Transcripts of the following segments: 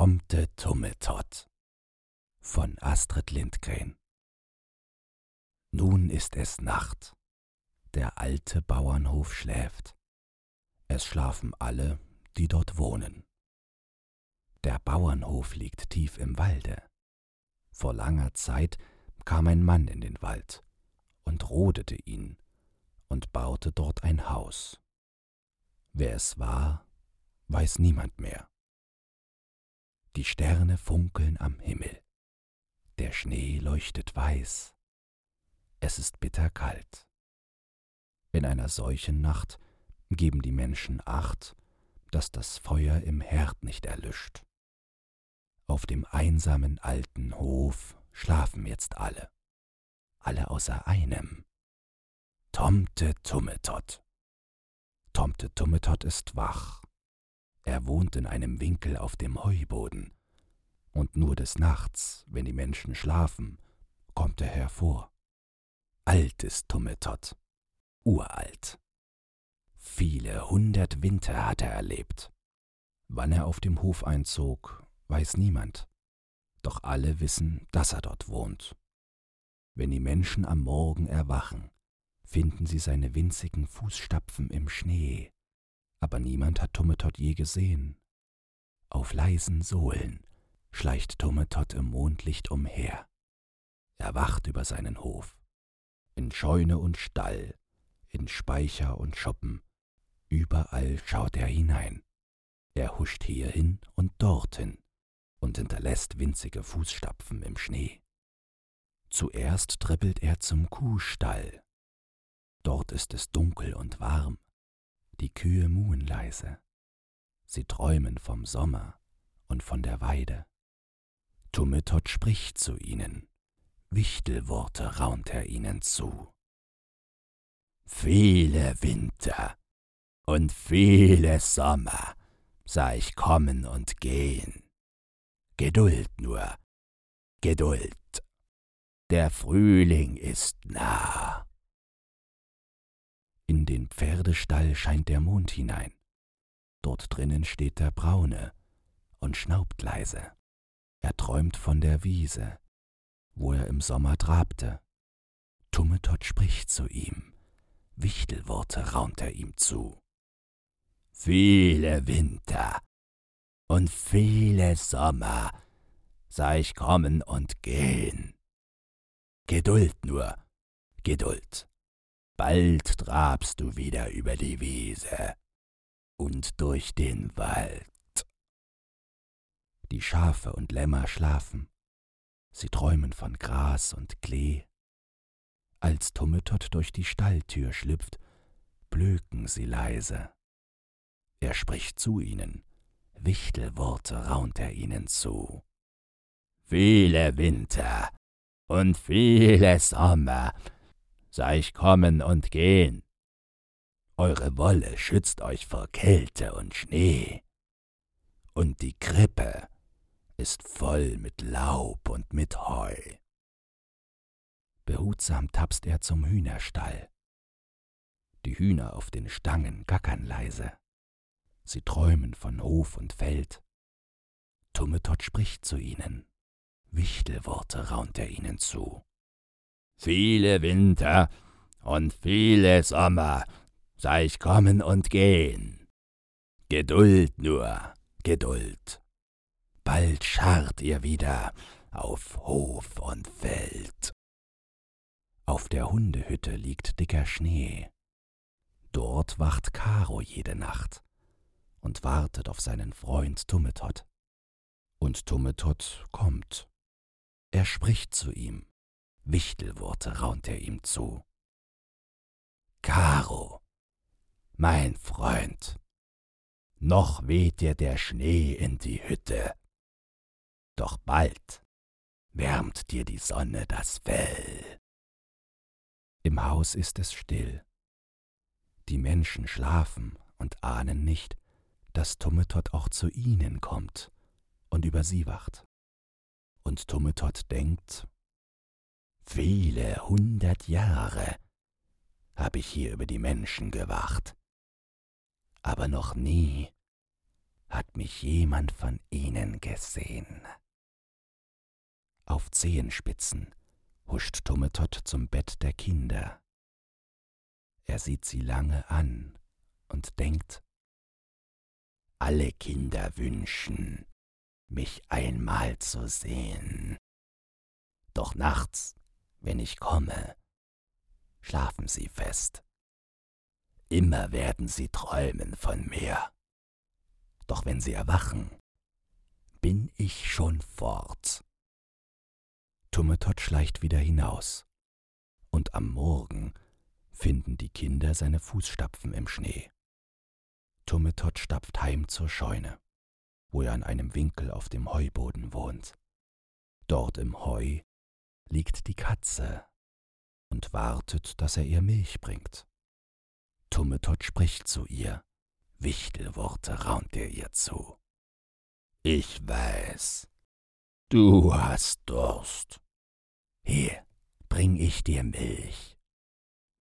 Tomte Tummetott von Astrid Lindgren Nun ist es Nacht. Der alte Bauernhof schläft. Es schlafen alle, die dort wohnen. Der Bauernhof liegt tief im Walde. Vor langer Zeit kam ein Mann in den Wald und rodete ihn und baute dort ein Haus. Wer es war, weiß niemand mehr. Die Sterne funkeln am Himmel. Der Schnee leuchtet weiß. Es ist bitterkalt. In einer solchen Nacht geben die Menschen acht, dass das Feuer im Herd nicht erlischt. Auf dem einsamen alten Hof schlafen jetzt alle, alle außer einem. Tomte Tummetott. Tomte Tummetott ist wach. Er wohnt in einem Winkel auf dem Heuboden. Und nur des Nachts, wenn die Menschen schlafen, kommt er hervor. Alt ist Tummetott, uralt. Viele hundert Winter hat er erlebt. Wann er auf dem Hof einzog, weiß niemand. Doch alle wissen, dass er dort wohnt. Wenn die Menschen am Morgen erwachen, finden sie seine winzigen Fußstapfen im Schnee, aber niemand hat Tummetott je gesehen. Auf leisen Sohlen schleicht Tummetott im Mondlicht umher. Er wacht über seinen Hof. In Scheune und Stall, in Speicher und Schuppen, überall schaut er hinein. Er huscht hierhin und dorthin und hinterlässt winzige Fußstapfen im Schnee. Zuerst trippelt er zum Kuhstall. Dort ist es dunkel und warm. Die Kühe muhen leise. Sie träumen vom Sommer und von der Weide. Tummetott spricht zu ihnen. Wichtelworte raunt er ihnen zu. Viele Winter und viele Sommer sah ich kommen und gehen. Geduld nur, Geduld. Der Frühling ist nah. Den Pferdestall scheint der Mond hinein. Dort drinnen steht der Braune und schnaubt leise. Er träumt von der Wiese, wo er im Sommer trabte. Tummetott spricht zu ihm, Wichtelworte raunt er ihm zu. Viele Winter und viele Sommer sah ich kommen und gehen. Geduld nur, Geduld bald trabst du wieder über die Wiese und durch den Wald. Die Schafe und Lämmer schlafen, sie träumen von Gras und Klee. Als Tummetott durch die Stalltür schlüpft, blöken sie leise. Er spricht zu ihnen, Wichtelworte raunt er ihnen zu. Viele Winter und viele Sommer sah ich kommen und gehen. Eure Wolle schützt euch vor Kälte und Schnee. Und die Krippe ist voll mit Laub und mit Heu. Behutsam tapst er zum Hühnerstall. Die Hühner auf den Stangen gackern leise. Sie träumen von Hof und Feld. Tummetott spricht zu ihnen. Wichtelworte raunt er ihnen zu. Viele Winter und viele Sommer sah ich kommen und gehen. Geduld nur, Geduld. Bald scharrt ihr wieder auf Hof und Feld. Auf der Hundehütte liegt dicker Schnee. Dort wacht Karo jede Nacht und wartet auf seinen Freund Tummetott. Und Tummetott kommt. Er spricht zu ihm. Wichtelworte raunt er ihm zu. Caro, mein Freund, noch weht dir der Schnee in die Hütte, doch bald wärmt dir die Sonne das Fell. Im Haus ist es still. Die Menschen schlafen und ahnen nicht, dass Tummetott auch zu ihnen kommt und über sie wacht. Und Tummetott denkt, Viele hundert Jahre habe ich hier über die Menschen gewacht, aber noch nie hat mich jemand von ihnen gesehen. Auf Zehenspitzen huscht Tummetott zum Bett der Kinder. Er sieht sie lange an und denkt, alle Kinder wünschen, mich einmal zu sehen. Doch nachts, wenn ich komme, schlafen sie fest. Immer werden sie träumen von mir. Doch wenn sie erwachen, bin ich schon fort. Tummetott schleicht wieder hinaus, und am Morgen finden die Kinder seine Fußstapfen im Schnee. Tummetott stapft heim zur Scheune, wo er an einem Winkel auf dem Heuboden wohnt. Dort im Heu liegt die Katze und wartet, dass er ihr Milch bringt. Tummetott spricht zu ihr, Wichtelworte raunt er ihr zu. Ich weiß, du hast Durst. Hier bring ich dir Milch.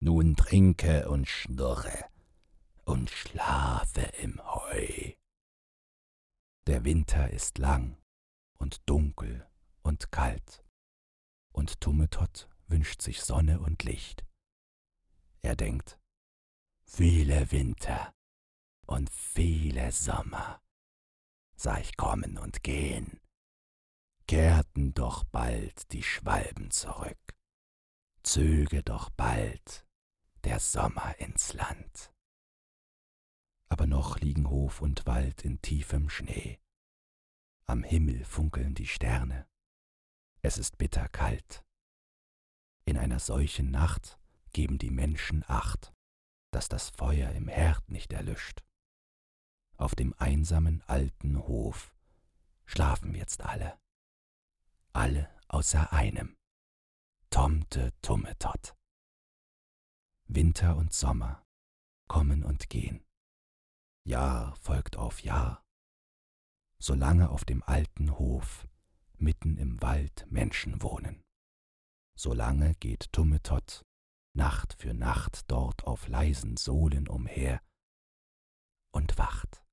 Nun trinke und schnurre und schlafe im Heu. Der Winter ist lang und dunkel und kalt, und Tummetott wünscht sich Sonne und Licht. Er denkt, viele Winter und viele Sommer sah ich kommen und gehen, kehrten doch bald die Schwalben zurück, zöge doch bald der Sommer ins Land. Aber noch liegen Hof und Wald in tiefem Schnee. Am Himmel funkeln die Sterne. Es ist bitterkalt. In einer solchen Nacht geben die Menschen Acht, dass das Feuer im Herd nicht erlischt. Auf dem einsamen alten Hof schlafen jetzt alle. Alle außer einem. Tomte Tummetott. Winter und Sommer kommen und gehen. Jahr folgt auf Jahr. Solange auf dem alten Hof mitten im Wald Menschen wohnen. Solange geht Tummetott Nacht für Nacht dort auf leisen Sohlen umher und wacht.